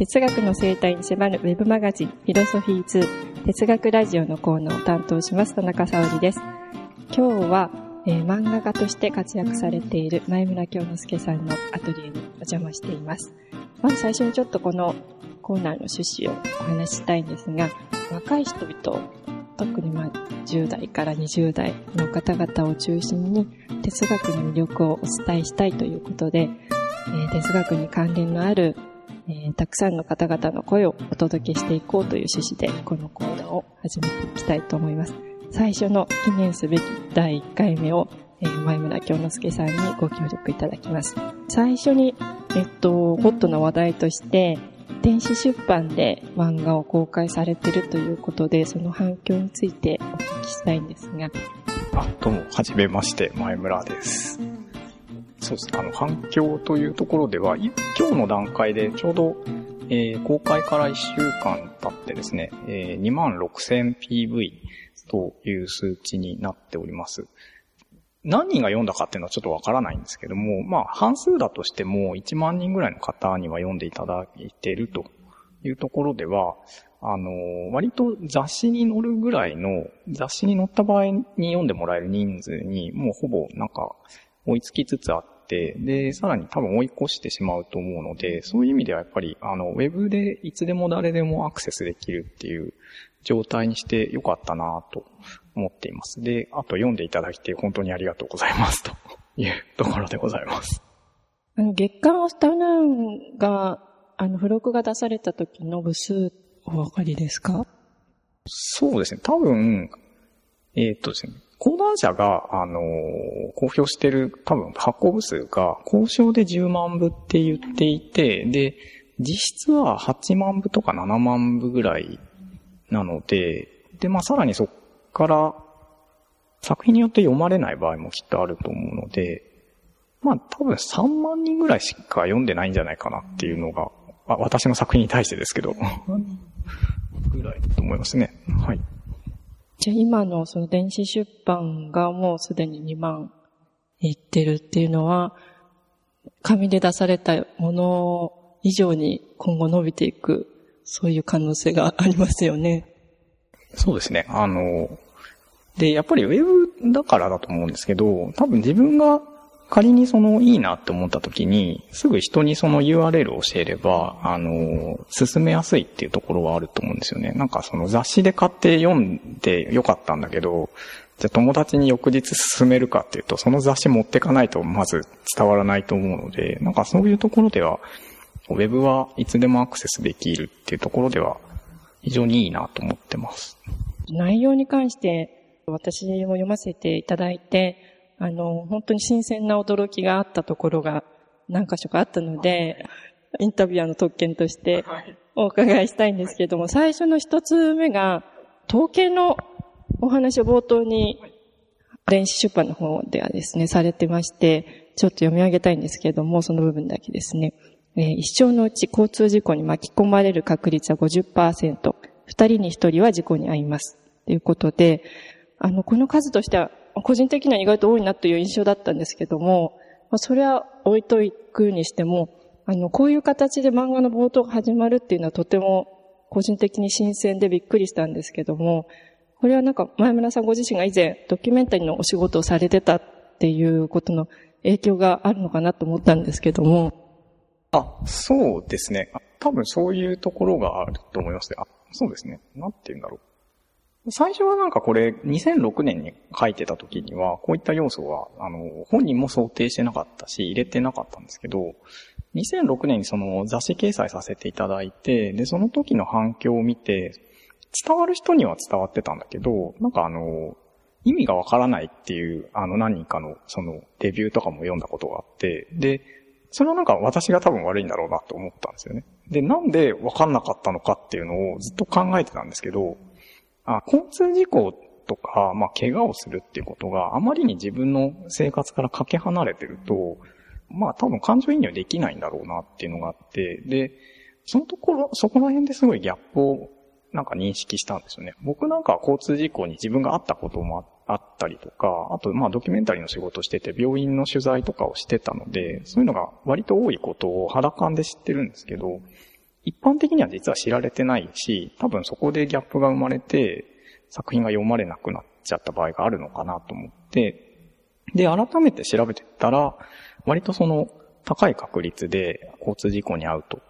哲学の生態に迫るウェブマガジン、フィロソフィーズ哲学ラジオのコーナーを担当します、田中沙織です。今日は、えー、漫画家として活躍されている前村京之介さんのアトリエにお邪魔しています。まず最初にちょっとこのコーナーの趣旨をお話ししたいんですが、若い人々、特にまあ10代から20代の方々を中心に哲学の魅力をお伝えしたいということで、えー、哲学に関連のある、えー、たくさんの方々の声をお届けしていこうという趣旨でこのコーナーを始めていきたいと思います。最初の記念すべき第1回目を、えー、前村京之介さんにご協力いただきます。最初に、えっと、ホットな話題として、電子出版で漫画を公開されているということで、その反響についてお聞きしたいんですが。あ、どうも、はじめまして、前村です。そうですね、あの、反響というところでは、今日の段階でちょうど、えー、公開から1週間経ってですね、えー、26,000PV という数値になっております。何人が読んだかっていうのはちょっとわからないんですけども、まあ、半数だとしても1万人ぐらいの方には読んでいただいているというところでは、あの、割と雑誌に載るぐらいの、雑誌に載った場合に読んでもらえる人数に、もうほぼなんか追いつきつつあって、で、さらに多分追い越してしまうと思うので、そういう意味ではやっぱり、あの、ウェブでいつでも誰でもアクセスできるっていう状態にしてよかったなと思っています。で、あと読んでいただいて本当にありがとうございますと いうところでございます。あの、月刊アフタヌーンが、あの、付録が出された時の部数、お分かりですか？そうですね。多分、えー、っとですね、講談社が、あのー、公表してる多分発行部数が交渉で10万部って言っていて、で、実質は8万部とか7万部ぐらいなので、で、まあさらにそっから作品によって読まれない場合もきっとあると思うので、まあ多分3万人ぐらいしか読んでないんじゃないかなっていうのが、あ私の作品に対してですけど、ぐらいだと思いますね。はい。じゃあ今のその電子出版がもうすでに2万いってるっていうのは、紙で出されたもの以上に今後伸びていく、そういう可能性がありますよね。そうですね。あの、で、やっぱりウェブだからだと思うんですけど、多分自分が仮にそのいいなって思った時に、すぐ人にその URL を教えれば、あの、進めやすいっていうところはあると思うんですよね。なんかその雑誌で買って読んでよかったんだけど、じゃあ友達に翌日進めるかっていうと、その雑誌持ってかないとまず伝わらないと思うので、なんかそういうところでは、ウェブはいつでもアクセスできるっていうところでは、非常にいいなと思ってます。内容に関して私も読ませていただいて、あの、本当に新鮮な驚きがあったところが何箇所かあったので、インタビュアーの特権としてお伺いしたいんですけれども、最初の一つ目が、統計のお話を冒頭に、電子出版の方ではですね、されてまして、ちょっと読み上げたいんですけれども、その部分だけですね。えー、一生のうち交通事故に巻き込まれる確率は50%、二人に一人は事故に遭います。ということで、あの、この数としては個人的には意外と多いなという印象だったんですけども、まあ、それは置いといくにしても、あの、こういう形で漫画の冒頭が始まるっていうのはとても個人的に新鮮でびっくりしたんですけども、これはなんか前村さんご自身が以前ドキュメンタリーのお仕事をされてたっていうことの影響があるのかなと思ったんですけども。あ、そうですね。多分そういうところがあると思いますね。あ、そうですね。なんて言うんだろう。最初はなんかこれ、2006年に書いてた時には、こういった要素は、あの、本人も想定してなかったし、入れてなかったんですけど、2006年にその雑誌掲載させていただいて、で、その時の反響を見て、伝わる人には伝わってたんだけど、なんかあの、意味がわからないっていう、あの何人かの、その、レビューとかも読んだことがあって、で、それはなんか私が多分悪いんだろうなと思ったんですよね。で、なんでわかんなかったのかっていうのをずっと考えてたんですけど、あ交通事故とか、まあ、怪我をするっていうことがあまりに自分の生活からかけ離れてると、まあ多分感情移入できないんだろうなっていうのがあって、で、そのところ、そこら辺ですごいギャップをなんか認識したんですよね。僕なんかは交通事故に自分があったこともあったりとか、あとまあドキュメンタリーの仕事してて病院の取材とかをしてたので、そういうのが割と多いことを肌感で知ってるんですけど、一般的には実は知られてないし、多分そこでギャップが生まれて、作品が読まれなくなっちゃった場合があるのかなと思って、で、改めて調べてたら、割とその高い確率で交通事故に遭うと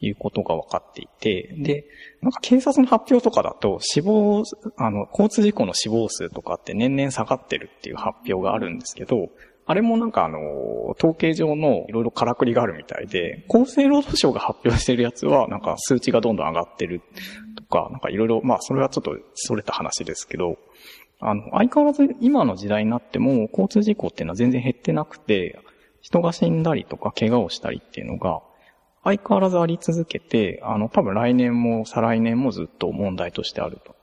いうことが分かっていて、で、なんか警察の発表とかだと死亡、あの、交通事故の死亡数とかって年々下がってるっていう発表があるんですけど、あれもなんかあの、統計上のいろいろからくりがあるみたいで、厚生労働省が発表してるやつはなんか数値がどんどん上がってるとか、なんかいろいろ、まあそれはちょっとそれた話ですけど、あの、相変わらず今の時代になっても交通事故っていうのは全然減ってなくて、人が死んだりとか怪我をしたりっていうのが相変わらずあり続けて、あの、多分来年も再来年もずっと問題としてあると。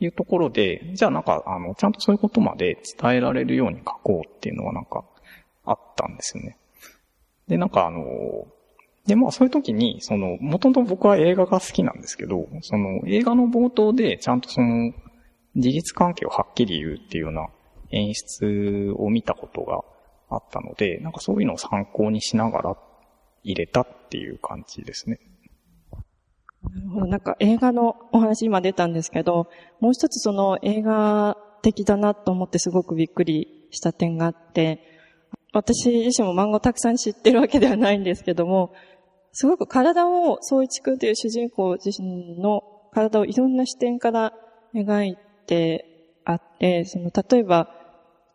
いうところで、じゃあなんか、あの、ちゃんとそういうことまで伝えられるように書こうっていうのはなんかあったんですよね。で、なんかあの、で、まあそういう時に、その、もともと僕は映画が好きなんですけど、その映画の冒頭でちゃんとその、事実関係をはっきり言うっていうような演出を見たことがあったので、なんかそういうのを参考にしながら入れたっていう感じですね。なるほど。なんか映画のお話今出たんですけど、もう一つその映画的だなと思ってすごくびっくりした点があって、私自身も漫画をたくさん知ってるわけではないんですけども、すごく体を、総一くんという主人公自身の体をいろんな視点から描いてあって、その、例えば、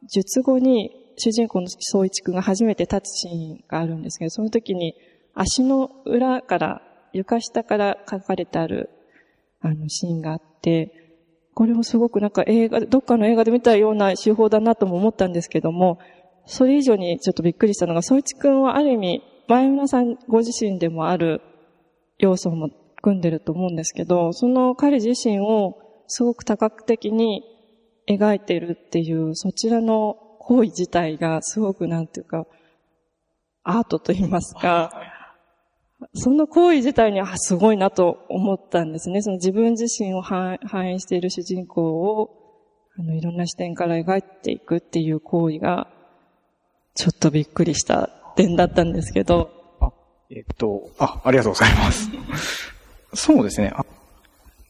術後に主人公の総一くんが初めて立つシーンがあるんですけど、その時に足の裏から、床下から書かれてある、あの、シーンがあって、これもすごくなんか映画、どっかの映画で見たような手法だなとも思ったんですけども、それ以上にちょっとびっくりしたのが、総一くんはある意味、前村さんご自身でもある要素も組んでると思うんですけど、その彼自身をすごく多角的に描いてるっていう、そちらの行為自体がすごくなんていうか、アートと言いますか、その行為自体にはすごいなと思ったんですね。その自分自身を反映している主人公を、あの、いろんな視点から描いていくっていう行為が、ちょっとびっくりした点だったんですけど。あ、えっと、あ、ありがとうございます。そうですね。あ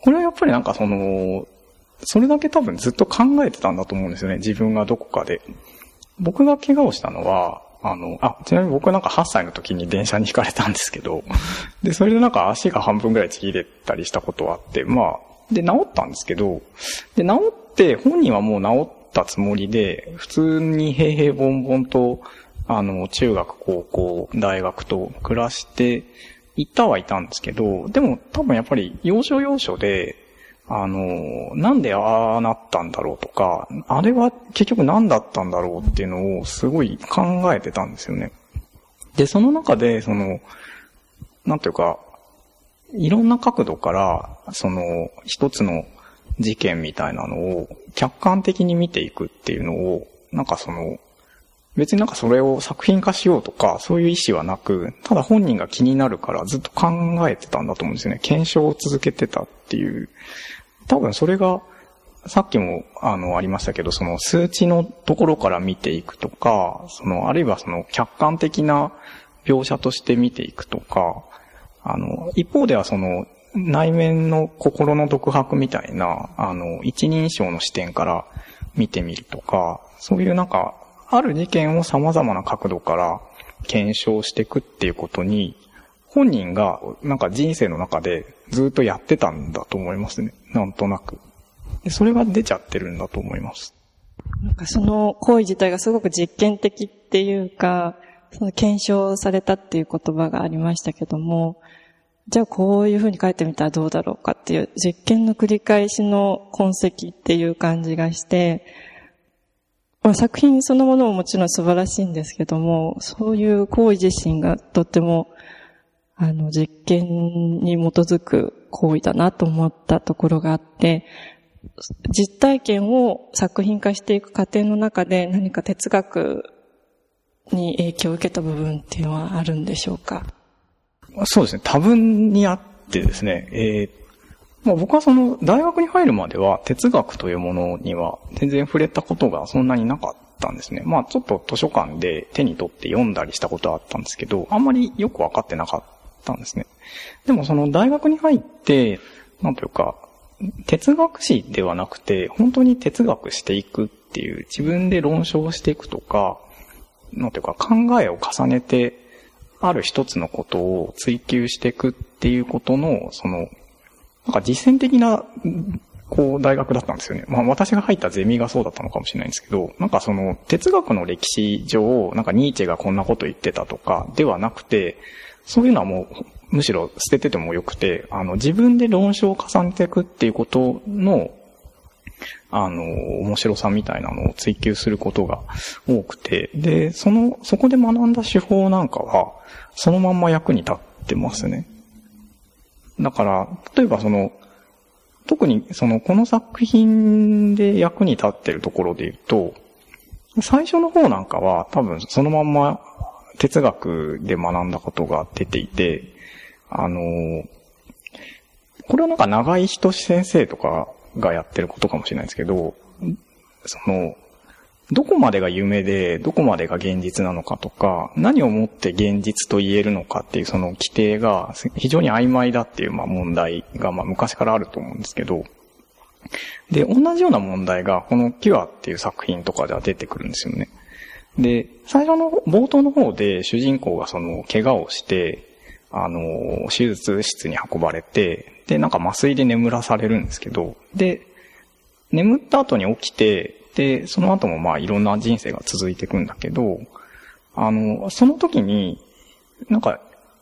これはやっぱりなんかその、それだけ多分ずっと考えてたんだと思うんですよね。自分がどこかで。僕が怪我をしたのは、あの、あ、ちなみに僕なんか8歳の時に電車に引かれたんですけど、で、それでなんか足が半分ぐらいちぎれたりしたことはあって、まあ、で、治ったんですけど、で、治って本人はもう治ったつもりで、普通に平々凡々と、あの、中学、高校、大学と暮らしていたはいたんですけど、でも多分やっぱり要所要所で、あの、なんでああなったんだろうとか、あれは結局何だったんだろうっていうのをすごい考えてたんですよね。で、その中で、その、なんていうか、いろんな角度から、その、一つの事件みたいなのを客観的に見ていくっていうのを、なんかその、別になんかそれを作品化しようとか、そういう意思はなく、ただ本人が気になるからずっと考えてたんだと思うんですよね。検証を続けてたっていう多分それが、さっきも、あの、ありましたけど、その数値のところから見ていくとか、その、あるいはその客観的な描写として見ていくとか、あの、一方ではその、内面の心の独白みたいな、あの、一人称の視点から見てみるとか、そういうなんか、ある事件を様々な角度から検証していくっていうことに、本人がなんか人生の中でずっとやってたんだと思いますね。なんとなく。でそれが出ちゃってるんだと思います。なんかその行為自体がすごく実験的っていうか、その検証されたっていう言葉がありましたけども、じゃあこういうふうに書いてみたらどうだろうかっていう実験の繰り返しの痕跡っていう感じがして、まあ、作品そのものももちろん素晴らしいんですけども、そういう行為自身がとってもあの、実験に基づく行為だなと思ったところがあって、実体験を作品化していく過程の中で何か哲学に影響を受けた部分っていうのはあるんでしょうか？そうですね。多分にあってですね、えー、まあ、僕はその大学に入るまでは哲学というものには全然触れたことがそんなになかったんですね。まあちょっと図書館で手に取って読んだりしたことはあったんですけど、あんまりよくわかってなかっったんですね。でもその大学に入って、なんというか、哲学史ではなくて、本当に哲学していくっていう、自分で論証していくとか、なんていうか考えを重ねて、ある一つのことを追求していくっていうことの、その、なんか実践的な、こう、大学だったんですよね。まあ私が入ったゼミがそうだったのかもしれないんですけど、なんかその、哲学の歴史上、なんかニーチェがこんなこと言ってたとかではなくて、そういうのはもう、むしろ捨てててもよくて、あの、自分で論証を重ねていくっていうことの、あの、面白さみたいなのを追求することが多くて、で、その、そこで学んだ手法なんかは、そのまんま役に立ってますね。だから、例えばその、特にその、この作品で役に立ってるところで言うと、最初の方なんかは多分そのまんま哲学で学んだことが出ていて、あの、これはなんか長井仁先生とかがやってることかもしれないですけど、その、どこまでが夢で、どこまでが現実なのかとか、何をもって現実と言えるのかっていうその規定が非常に曖昧だっていうまあ問題がまあ昔からあると思うんですけど、で、同じような問題がこのキュアっていう作品とかでは出てくるんですよね。で、最初の冒頭の方で主人公がその怪我をして、あの、手術室に運ばれて、で、なんか麻酔で眠らされるんですけど、で、眠った後に起きて、で、その後もまあいろんな人生が続いていくんだけど、あの、その時に、なんか、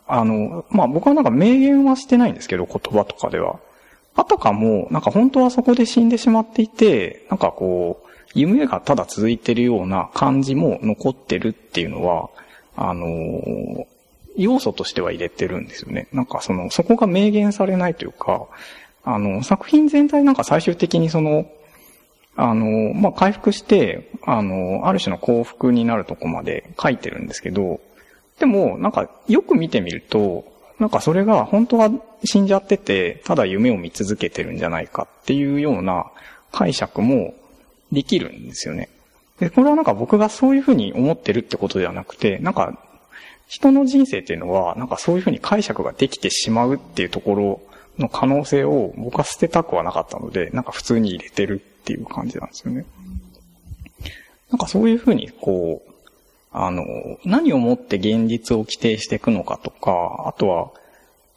あの、まあ僕はなんか明言はしてないんですけど、言葉とかでは。あたかも、なんか本当はそこで死んでしまっていて、なんかこう、夢がただ続いてるような感じも残ってるっていうのは、あの、要素としては入れてるんですよね。なんかその、そこが明言されないというか、あの、作品全体なんか最終的にその、あの、まあ、回復して、あの、ある種の幸福になるとこまで書いてるんですけど、でも、なんか、よく見てみると、なんかそれが本当は死んじゃってて、ただ夢を見続けてるんじゃないかっていうような解釈もできるんですよね。で、これはなんか僕がそういうふうに思ってるってことではなくて、なんか人の人生っていうのは、なんかそういうふうに解釈ができてしまうっていうところの可能性を僕は捨てたくはなかったので、なんか普通に入れてるっていう感じなんですよね。なんかそういうふうに、こう、あの、何をもって現実を規定していくのかとか、あとは、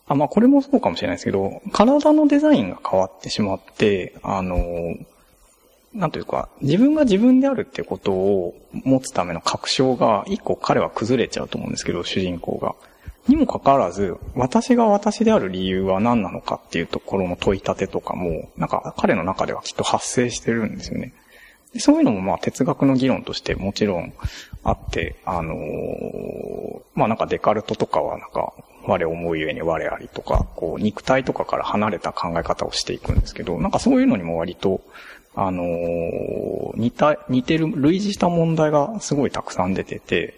あ、まあこれもそうかもしれないですけど、体のデザインが変わってしまって、あの、なんというか、自分が自分であるってことを持つための確証が、一個彼は崩れちゃうと思うんですけど、主人公が。にもかかわらず、私が私である理由は何なのかっていうところの問い立てとかも、なんか彼の中ではきっと発生してるんですよね。そういうのもまあ哲学の議論としてもちろんあって、あのー、まあなんかデカルトとかはなんか、我思うゆえに我ありとか、こう肉体とかから離れた考え方をしていくんですけど、なんかそういうのにも割と、あのー、似た、似てる、類似した問題がすごいたくさん出てて、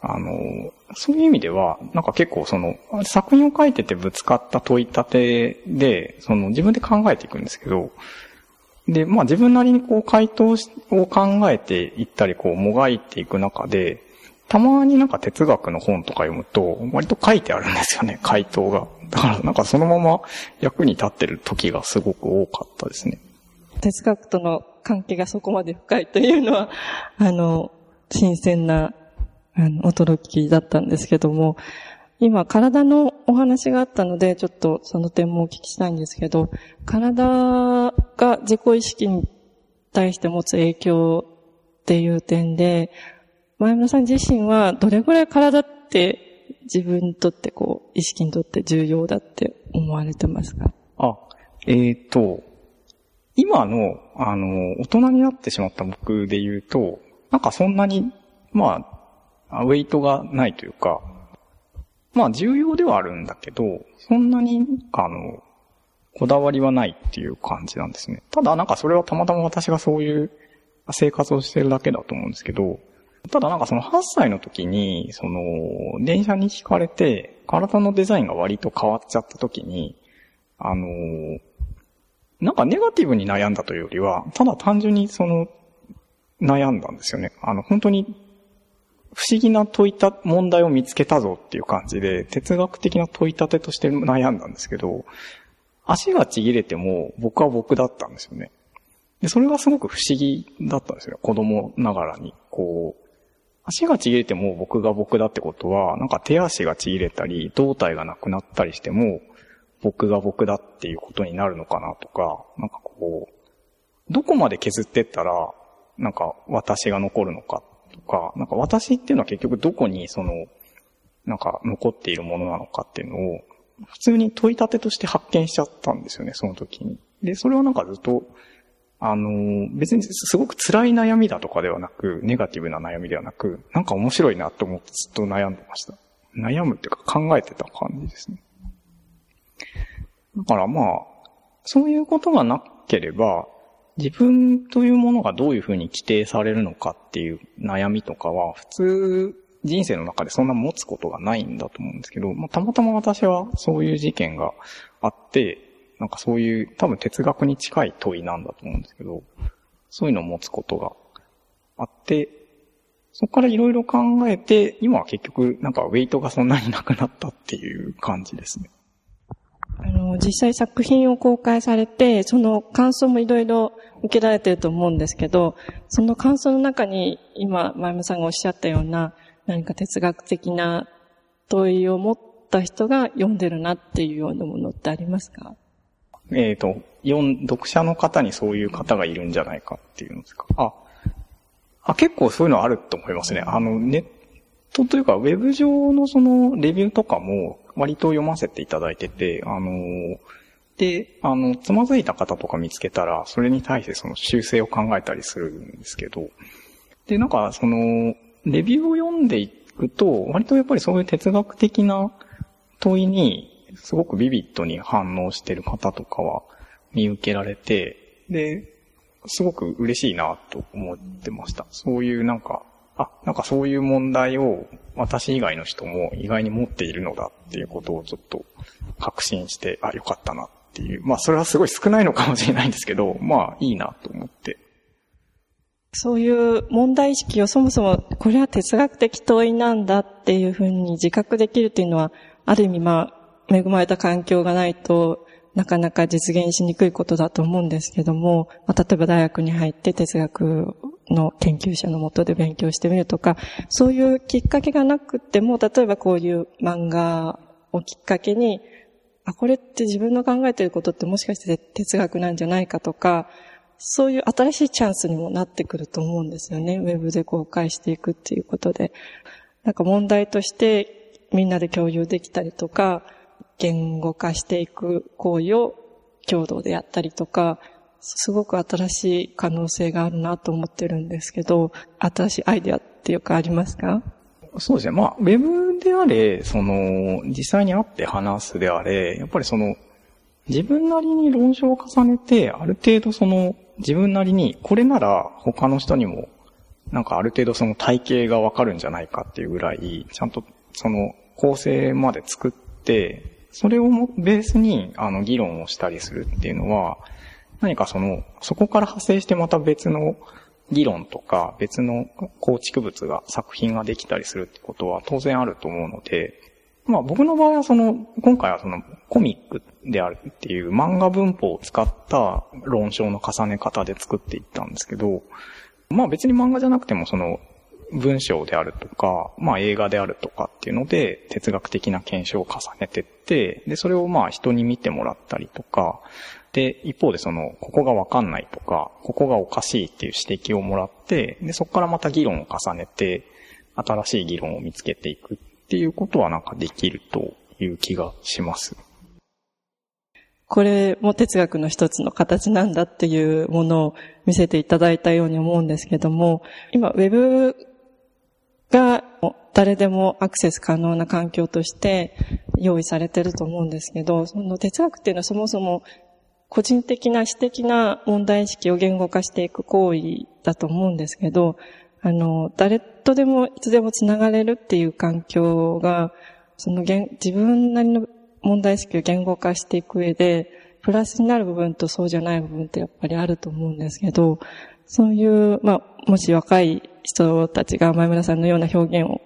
あのー、そういう意味では、なんか結構その、作品を書いててぶつかった問い立てで、その自分で考えていくんですけど、で、まあ自分なりにこう回答を考えていったり、こうもがいていく中で、たまになんか哲学の本とか読むと、割と書いてあるんですよね、回答が。だからなんかそのまま役に立ってる時がすごく多かったですね。哲学との関係がそこまで深いというのは、あの、新鮮な、あの、驚きだったんですけども、今、体のお話があったので、ちょっとその点もお聞きしたいんですけど、体が自己意識に対して持つ影響っていう点で、前村さん自身はどれぐらい体って自分にとってこう、意識にとって重要だって思われてますか？あ、えっ、ー、と、今の、あの、大人になってしまった僕で言うと、なんかそんなに、まあ、ウェイトがないというか、まあ重要ではあるんだけど、そんなに、あの、こだわりはないっていう感じなんですね。ただなんかそれはたまたま私がそういう生活をしてるだけだと思うんですけど、ただなんかその8歳の時に、その、電車に引かれて、体のデザインが割と変わっちゃった時に、あの、なんかネガティブに悩んだというよりは、ただ単純にその、悩んだんですよね。あの、本当に、不思議な問いた、問題を見つけたぞっていう感じで、哲学的な問い立てとして悩んだんですけど、足がちぎれても僕は僕だったんですよね。で、それがすごく不思議だったんですよ。子供ながらに。こう、足がちぎれても僕が僕だってことは、なんか手足がちぎれたり、胴体がなくなったりしても、僕が僕だっていうことになるのかなとか、なんかこう、どこまで削ってったら、なんか私が残るのかとか、なんか私っていうのは結局どこにその、なんか残っているものなのかっていうのを、普通に問い立てとして発見しちゃったんですよね、その時に。で、それはなんかずっと、あの、別にすごく辛い悩みだとかではなく、ネガティブな悩みではなく、なんか面白いなと思ってずっと悩んでました。悩むっていうか考えてた感じですね。だからまあ、そういうことがなければ、自分というものがどういうふうに規定されるのかっていう悩みとかは、普通人生の中でそんな持つことがないんだと思うんですけど、まあ、たまたま私はそういう事件があって、なんかそういう多分哲学に近い問いなんだと思うんですけど、そういうのを持つことがあって、そこからいろいろ考えて、今は結局なんかウェイトがそんなになくなったっていう感じですね。実際作品を公開されて、その感想もいろいろ受けられてると思うんですけど、その感想の中に今、前山さんがおっしゃったような、何か哲学的な問いを持った人が読んでるなっていうようなものってありますか？えっ、ー、と、読読者の方にそういう方がいるんじゃないかっていうんですか。あ、あ、結構そういうのあると思いますね。あの、ネットというか、ウェブ上のそのレビューとかも割と読ませていただいてて、あの、で、あの、つまずいた方とか見つけたら、それに対してその修正を考えたりするんですけど、で、なんか、その、レビューを読んでいくと、割とやっぱりそういう哲学的な問いに、すごくビビッドに反応してる方とかは見受けられて、で、すごく嬉しいなと思ってました。そういうなんか、あ、なんかそういう問題を私以外の人も意外に持っているのだっていうことをちょっと確信して、あ、よかったなっていう。まあそれはすごい少ないのかもしれないんですけど、まあいいなと思って。そういう問題意識をそもそもこれは哲学的問いなんだっていうふうに自覚できるっていうのは、ある意味まあ恵まれた環境がないとなかなか実現しにくいことだと思うんですけども、まあ、例えば大学に入って哲学の研究者のもとで勉強してみるとか、そういうきっかけがなくても、例えばこういう漫画をきっかけに、あ、これって自分の考えてることってもしかして哲学なんじゃないかとか、そういう新しいチャンスにもなってくると思うんですよね。ウェブで公開していくっていうことで。なんか問題としてみんなで共有できたりとか、言語化していく行為を共同でやったりとか、すごく新しい可能性があるなと思ってるんですけど、新しいアイデアっていうかありますか？そうですね。まあ、ウェブであれ、その、実際に会って話すであれ、やっぱりその、自分なりに論証を重ねて、ある程度その、自分なりに、これなら他の人にも、なんかある程度その体系がわかるんじゃないかっていうぐらい、ちゃんとその構成まで作って、それをベースに、あの、議論をしたりするっていうのは、何かその、そこから派生してまた別の議論とか別の構築物が、作品ができたりするってことは当然あると思うので、まあ僕の場合はその、今回はそのコミックであるっていう漫画文法を使った論証の重ね方で作っていったんですけど、まあ別に漫画じゃなくてもその文章であるとか、まあ映画であるとかっていうので哲学的な検証を重ねてって、で、それをまあ人に見てもらったりとか、で、一方でその、ここがわかんないとか、ここがおかしいっていう指摘をもらって、で、そこからまた議論を重ねて、新しい議論を見つけていくっていうことはなんかできるという気がします。これも哲学の一つの形なんだっていうものを見せていただいたように思うんですけども、今、ウェブが誰でもアクセス可能な環境として用意されてると思うんですけど、その哲学っていうのはそもそも個人的な私的な問題意識を言語化していく行為だと思うんですけど、あの、誰とでもいつでもつながれるっていう環境が、その自分なりの問題意識を言語化していく上で、プラスになる部分とそうじゃない部分ってやっぱりあると思うんですけど、そういう、まあ、もし若い人たちが前村さんのような表現を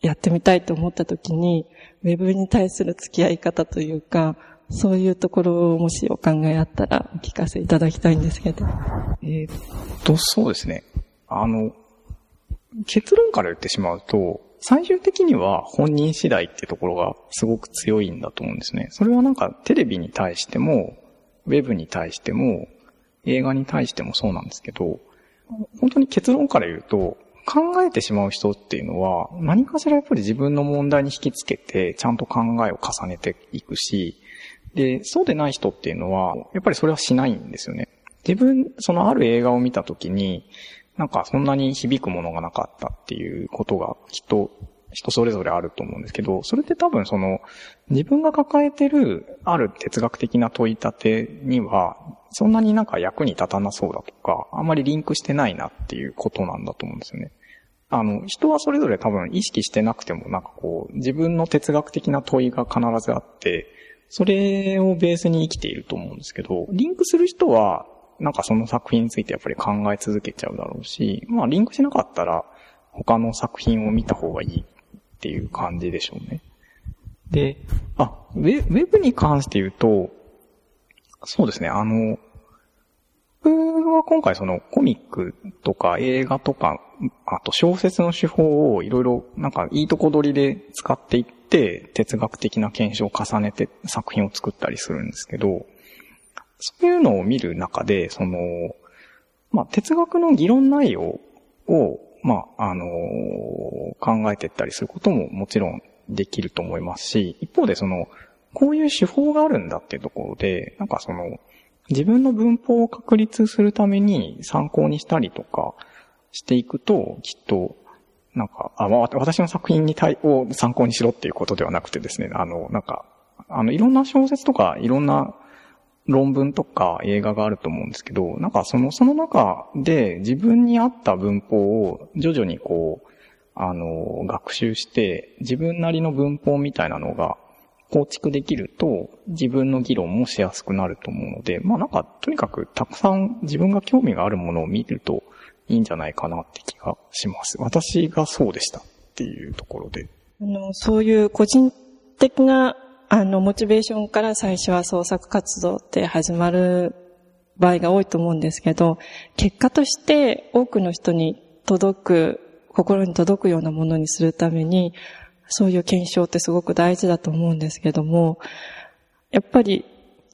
やってみたいと思った時に、ウェブに対する付き合い方というか、そういうところをもしお考えあったらお聞かせいただきたいんですけど。えー、っと、そうですね。あの、結論から言ってしまうと、最終的には本人次第ってところがすごく強いんだと思うんですね。それはなんかテレビに対しても、ウェブに対しても、映画に対してもそうなんですけど、本当に結論から言うと、考えてしまう人っていうのは、何かしらやっぱり自分の問題に引きつけて、ちゃんと考えを重ねていくし、で、そうでない人っていうのは、やっぱりそれはしないんですよね。自分、そのある映画を見たときに、なんかそんなに響くものがなかったっていうことがきっと人それぞれあると思うんですけど、それって多分その自分が抱えてるある哲学的な問い立てには、そんなになんか役に立たなそうだとか、あんまりリンクしてないなっていうことなんだと思うんですよね。あの、人はそれぞれ多分意識してなくてもなんかこう、自分の哲学的な問いが必ずあって、それをベースに生きていると思うんですけど、リンクする人は、なんかその作品についてやっぱり考え続けちゃうだろうし、まあリンクしなかったら他の作品を見た方がいいっていう感じでしょうね。で、あ、ウェウェブに関して言うと、そうですね、あの、僕は今回そのコミックとか映画とか、あと小説の手法をいろいろなんかいいとこ取りで使っていって哲学的な検証を重ねて作品を作ったりするんですけど、そういうのを見る中で、その、まあ、哲学の議論内容を、まあ、あの、考えていったりすることももちろんできると思いますし、一方でその、こういう手法があるんだっていうところで、なんかその、自分の文法を確立するために参考にしたりとかしていくと、きっと、なんか、あ、まあ、私の作品に対を参考にしろっていうことではなくてですね、あの、なんか、あの、いろんな小説とか、いろんな論文とか映画があると思うんですけど、なんかその、その中で自分に合った文法を徐々にこう、あの、学習して、自分なりの文法みたいなのが構築できると、自分の議論もしやすくなると思うので、まあなんか、とにかくたくさん自分が興味があるものを見るといいんじゃないかなって気がします。私がそうでしたっていうところで。あの、そういう個人的な、あの、モチベーションから最初は創作活動って始まる場合が多いと思うんですけど、結果として多くの人に届く、心に届くようなものにするために、そういう検証ってすごく大事だと思うんですけども、やっぱり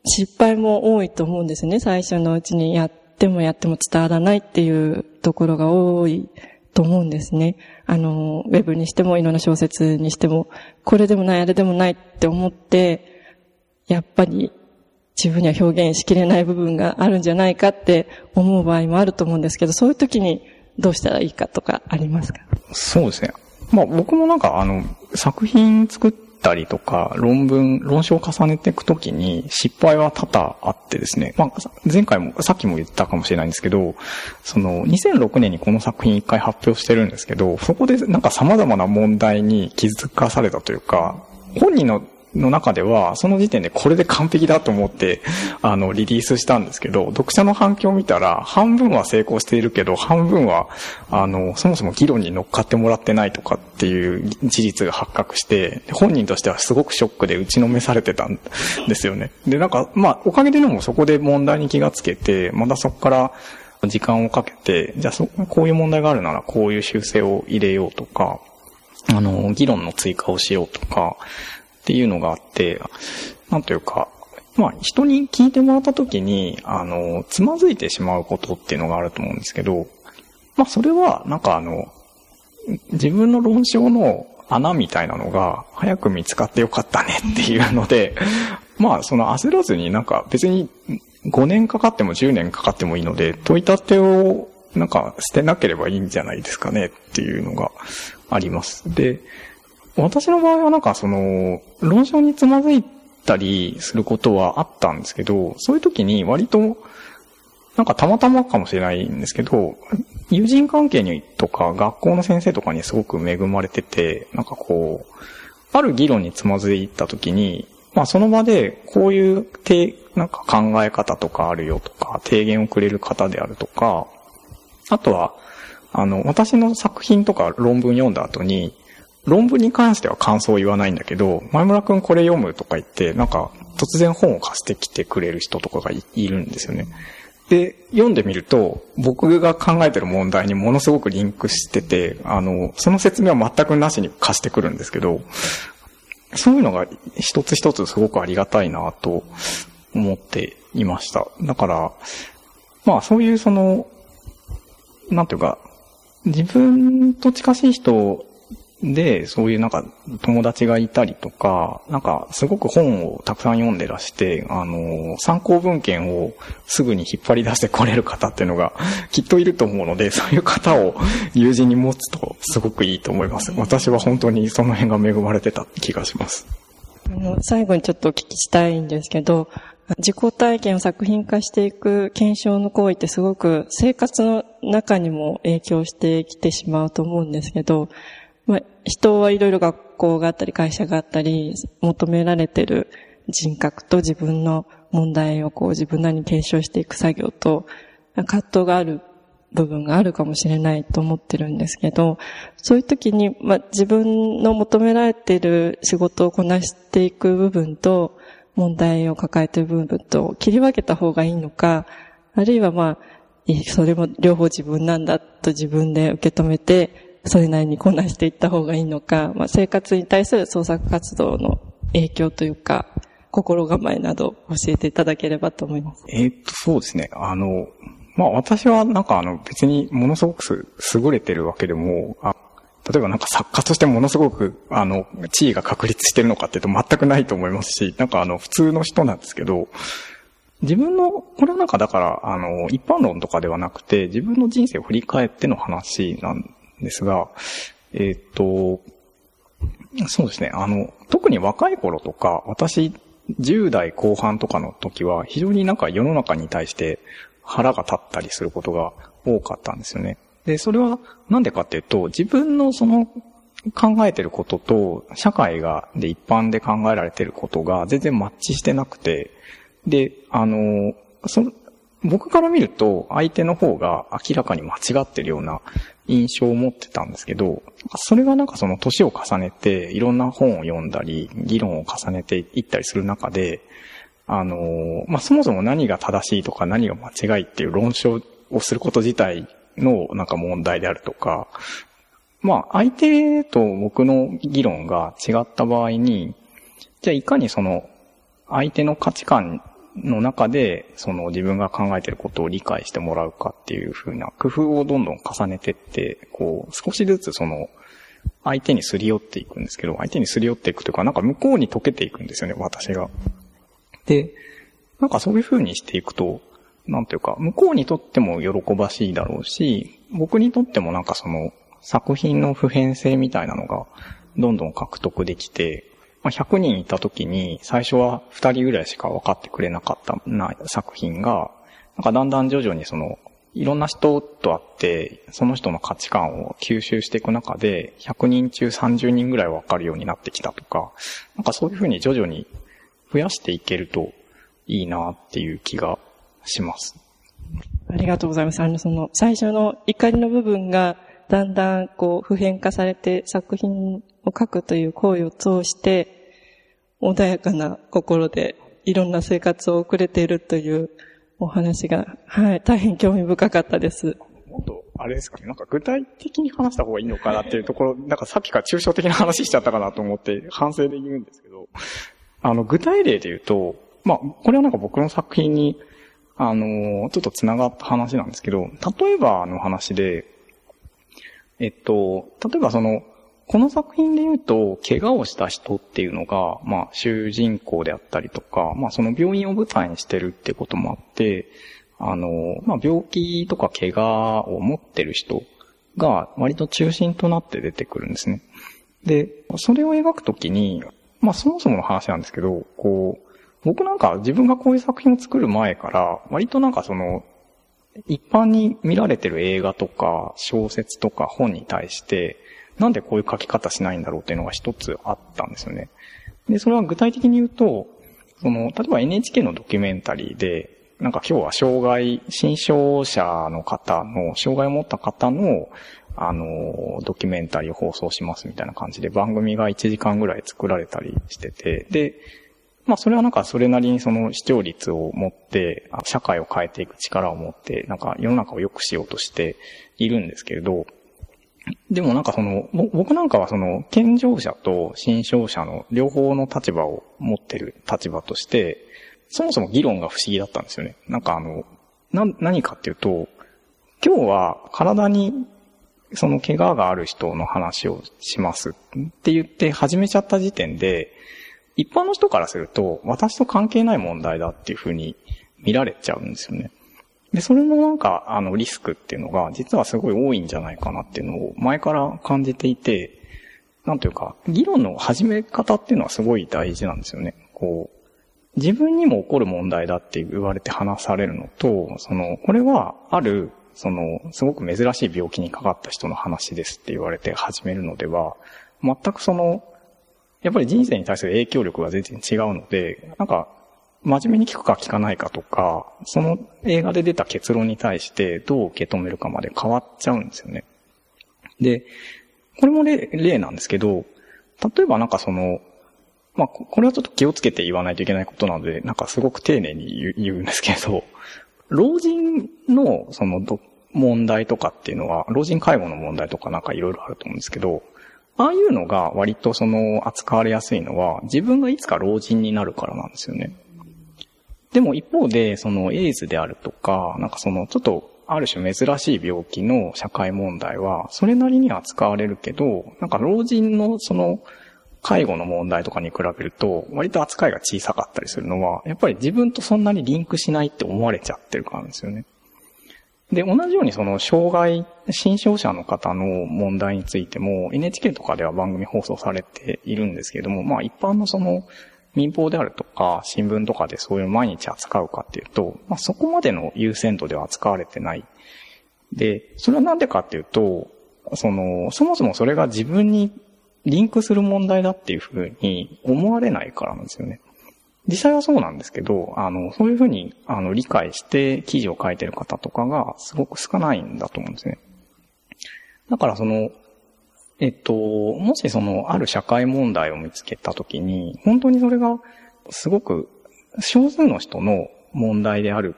失敗も多いと思うんですね。最初のうちにやってもやっても伝わらないっていうところが多いと思うんですね。あの、ウェブにしてもいろんな小説にしても、これでもない、あれでもないって思って、やっぱり自分には表現しきれない部分があるんじゃないかって思う場合もあると思うんですけど、そういう時にどうしたらいいかとかありますか？そうですね。まあ僕もなんかあの、作品作ったりとか、論文、論書を重ねていくときに失敗は多々あってですね。まあ前回も、さっきも言ったかもしれないんですけど、その2006年にこの作品一回発表してるんですけど、そこでなんか様々な問題に気づかされたというか、本人のの中では、その時点でこれで完璧だと思って、あの、リリースしたんですけど、読者の反響を見たら、半分は成功しているけど、半分は、あの、そもそも議論に乗っかってもらってないとかっていう事実が発覚して、本人としてはすごくショックで打ちのめされてたんですよね。で、なんか、まあ、おかげででもそこで問題に気がつけて、またそこから時間をかけて、じゃあそ、こういう問題があるならこういう修正を入れようとか、あの、議論の追加をしようとか、っていうのがあって、なんというか、まあ、人に聞いてもらった時に、あの、つまずいてしまうことっていうのがあると思うんですけど、まあ、それは、なんかあの、自分の論証の穴みたいなのが早く見つかってよかったねっていうので、まあ、その焦らずになんか別に5年かかっても10年かかってもいいので、問い立てをなんか捨てなければいいんじゃないですかねっていうのがあります。で、私の場合はなんかその、論証につまずいたりすることはあったんですけど、そういう時に割と、なんかたまたまかもしれないんですけど、友人関係にとか学校の先生とかにすごく恵まれてて、なんかこう、ある議論につまずいた時に、まあその場でこういうて、なんか考え方とかあるよとか、提言をくれる方であるとか、あとは、あの、私の作品とか論文読んだ後に、論文に関しては感想を言わないんだけど、前村くんこれ読むとか言って、なんか突然本を貸してきてくれる人とかがいるんですよね。で、読んでみると、僕が考えてる問題にものすごくリンクしてて、あの、その説明は全くなしに貸してくるんですけど、そういうのが一つ一つすごくありがたいなと思っていました。だから、まあそういうその、なんていうか、自分と近しい人で、そういうなんか友達がいたりとか、なんかすごく本をたくさん読んでらして、あの、参考文献をすぐに引っ張り出してこれる方っていうのが きっといると思うので、そういう方を友人に持つとすごくいいと思います。私は本当にその辺が恵まれてた気がします。あの、最後にちょっとお聞きしたいんですけど、自己体験を作品化していく検証の行為ってすごく生活の中にも影響してきてしまうと思うんですけど、まあ、人はいろいろ学校があったり会社があったり、求められてる人格と自分の問題をこう自分なりに検証していく作業と、葛藤がある部分があるかもしれないと思ってるんですけど、そういう時に、まあ、自分の求められてる仕事をこなしていく部分と、問題を抱えてる部分と切り分けた方がいいのか、あるいはまあ、それも両方自分なんだと自分で受け止めて、それなりにこなしていった方がいいのか、まあ、生活に対する創作活動の影響というか、心構えなど教えていただければと思います。え、っと、そうですね。あの、まあ私はなんかあの別にものすごく優れてるわけでも、あ例えばなんか作家としてものすごくあの地位が確立してるのかっていうと全くないと思いますし、なんかあの普通の人なんですけど、自分の、これはなんかだから、あの、一般論とかではなくて、自分の人生を振り返っての話なんですが、えっ、と、そうですね。あの、特に若い頃とか、私、10代後半とかの時は、非常になんか世の中に対して腹が立ったりすることが多かったんですよね。で、それはなんでかっていうと、自分のその考えてることと、社会が、で一般で考えられてることが全然マッチしてなくて、で、あの、そ僕から見ると、相手の方が明らかに間違ってるような印象を持ってたんですけど、それがなんかその年を重ねて、いろんな本を読んだり、議論を重ねていったりする中で、あの、まあ、そもそも何が正しいとか何が間違いっていう論証をすること自体のなんか問題であるとか、まあ、相手と僕の議論が違った場合に、じゃあいかにその相手の価値観の中で、その自分が考えてることを理解してもらうかっていうふうな工夫をどんどん重ねてって、こう、少しずつその、相手にすり寄っていくんですけど、相手にすり寄っていくというか、なんか向こうに溶けていくんですよね、私が。で、なんかそういうふうにしていくと、なんていうか、向こうにとっても喜ばしいだろうし、僕にとってもなんかその、作品の普遍性みたいなのが、どんどん獲得できて、まあ、100人いた時に、最初は2人ぐらいしか分かってくれなかったな作品が、なんかだんだん徐々にその、いろんな人と会って、その人の価値観を吸収していく中で、100人中30人ぐらい分かるようになってきたとか、なんかそういうふうに徐々に増やしていけるといいなっていう気がします。ありがとうございます。あの、その、最初の怒りの部分が、だんだんこう、普遍化されて作品を書くという行為を通して、穏やかな心でいろんな生活を送れているというお話が、はい、大変興味深かったです。もっと、あれですかね、なんか具体的に話した方がいいのかなっていうところ、なんかさっきから抽象的な話しちゃったかなと思って反省で言うんですけど、あの、具体例で言うと、まあ、これはなんか僕の作品に、あの、ちょっと繋がった話なんですけど、例えばの話で、えっと、例えばその、この作品で言うと、怪我をした人っていうのが、まあ、主人公であったりとか、まあ、その病院を舞台にしてるってこともあって、あの、まあ、病気とか怪我を持ってる人が割と中心となって出てくるんですね。で、それを描くときに、まあ、そもそもの話なんですけど、こう、僕なんか自分がこういう作品を作る前から、割となんかその、一般に見られてる映画とか小説とか本に対して、なんでこういう書き方しないんだろうっていうのが一つあったんですよね。で、それは具体的に言うと、その、例えば NHK のドキュメンタリーで、なんか今日は障害、新障者の方の、障害を持った方の、あの、ドキュメンタリーを放送しますみたいな感じで番組が1時間ぐらい作られたりしてて、で、まあそれはなんかそれなりにその視聴率を持って、社会を変えていく力を持って、なんか世の中を良くしようとしているんですけれど、でもなんかその、僕なんかはその、健常者と新症者の両方の立場を持ってる立場として、そもそも議論が不思議だったんですよね。なんかあの、な、何かっていうと、今日は体にその怪我がある人の話をしますって言って始めちゃった時点で、一般の人からすると私と関係ない問題だっていうふうに見られちゃうんですよね。で、それのなんか、あの、リスクっていうのが、実はすごい多いんじゃないかなっていうのを前から感じていて、なんというか、議論の始め方っていうのはすごい大事なんですよね。こう、自分にも起こる問題だって言われて話されるのと、その、これは、ある、その、すごく珍しい病気にかかった人の話ですって言われて始めるのでは、全くその、やっぱり人生に対する影響力が全然違うので、なんか、真面目に聞くか聞かないかとか、その映画で出た結論に対してどう受け止めるかまで変わっちゃうんですよね。で、これも例例なんですけど、例えばなんかその、まあ、これはちょっと気をつけて言わないといけないことなので、なんかすごく丁寧に言うんですけど、老人のその問題とかっていうのは、老人介護の問題とかなんかいろいろあると思うんですけど、ああいうのが割とその扱われやすいのは、自分がいつか老人になるからなんですよね。でも一方で、そのエイズであるとか、なんかそのちょっとある種珍しい病気の社会問題は、それなりに扱われるけど、なんか老人のその介護の問題とかに比べると、割と扱いが小さかったりするのは、やっぱり自分とそんなにリンクしないって思われちゃってるからなんですよね。で、同じようにその障害、新症者の方の問題についても NHK とかでは番組放送されているんですけれども、まあ一般のその民放であるとか、新聞とかでそういう毎日扱うかっていうと、まあ、そこまでの優先度では扱われてない。で、それはなんでかっていうと、その、そもそもそれが自分にリンクする問題だっていうふうに思われないからなんですよね。実際はそうなんですけど、あの、そういうふうに、あの、理解して記事を書いてる方とかがすごく少ないんだと思うんですね。だからその、えっと、もしその、ある社会問題を見つけたときに、本当にそれが、すごく、少数の人の問題である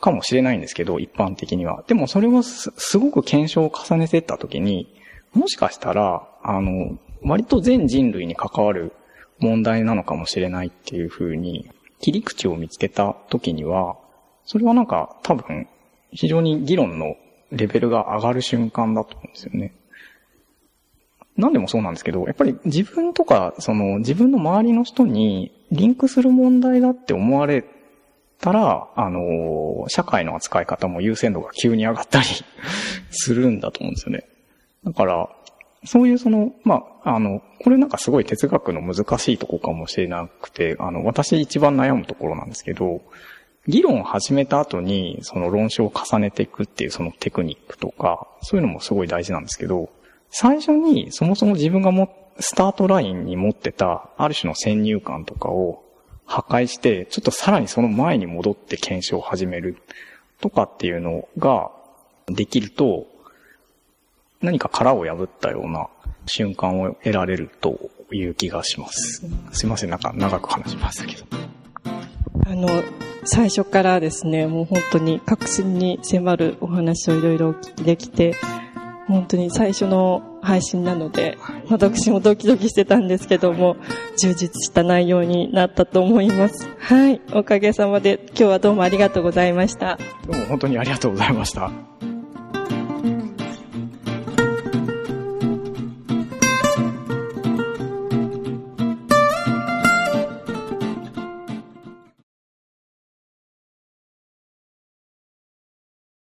かもしれないんですけど、一般的には。でもそれをすごく検証を重ねていったときに、もしかしたら、あの、割と全人類に関わる問題なのかもしれないっていうふうに、切り口を見つけたときには、それはなんか多分、非常に議論のレベルが上がる瞬間だと思うんですよね。何でもそうなんですけど、やっぱり自分とか、その自分の周りの人にリンクする問題だって思われたら、あの、社会の扱い方も優先度が急に上がったり するんだと思うんですよね。だから、そういうその、まあ、あの、これなんかすごい哲学の難しいとこかもしれなくて、あの、私一番悩むところなんですけど、議論を始めた後に、その論証を重ねていくっていうそのテクニックとか、そういうのもすごい大事なんですけど、最初にそもそも自分がも、スタートラインに持ってた、ある種の先入観とかを破壊して、ちょっとさらにその前に戻って検証を始めるとかっていうのができると、何か殻を破ったような瞬間を得られるという気がします。すいません、なんか長く話しましたけど。あの、最初からですね、もう本当に確信に迫るお話をいろいろお聞きできて、本当に最初の配信なので、私もドキドキしてたんですけども、充実した内容になったと思います。はい。おかげさまで今日はどうもありがとうございました。どうも本当にありがとうございました。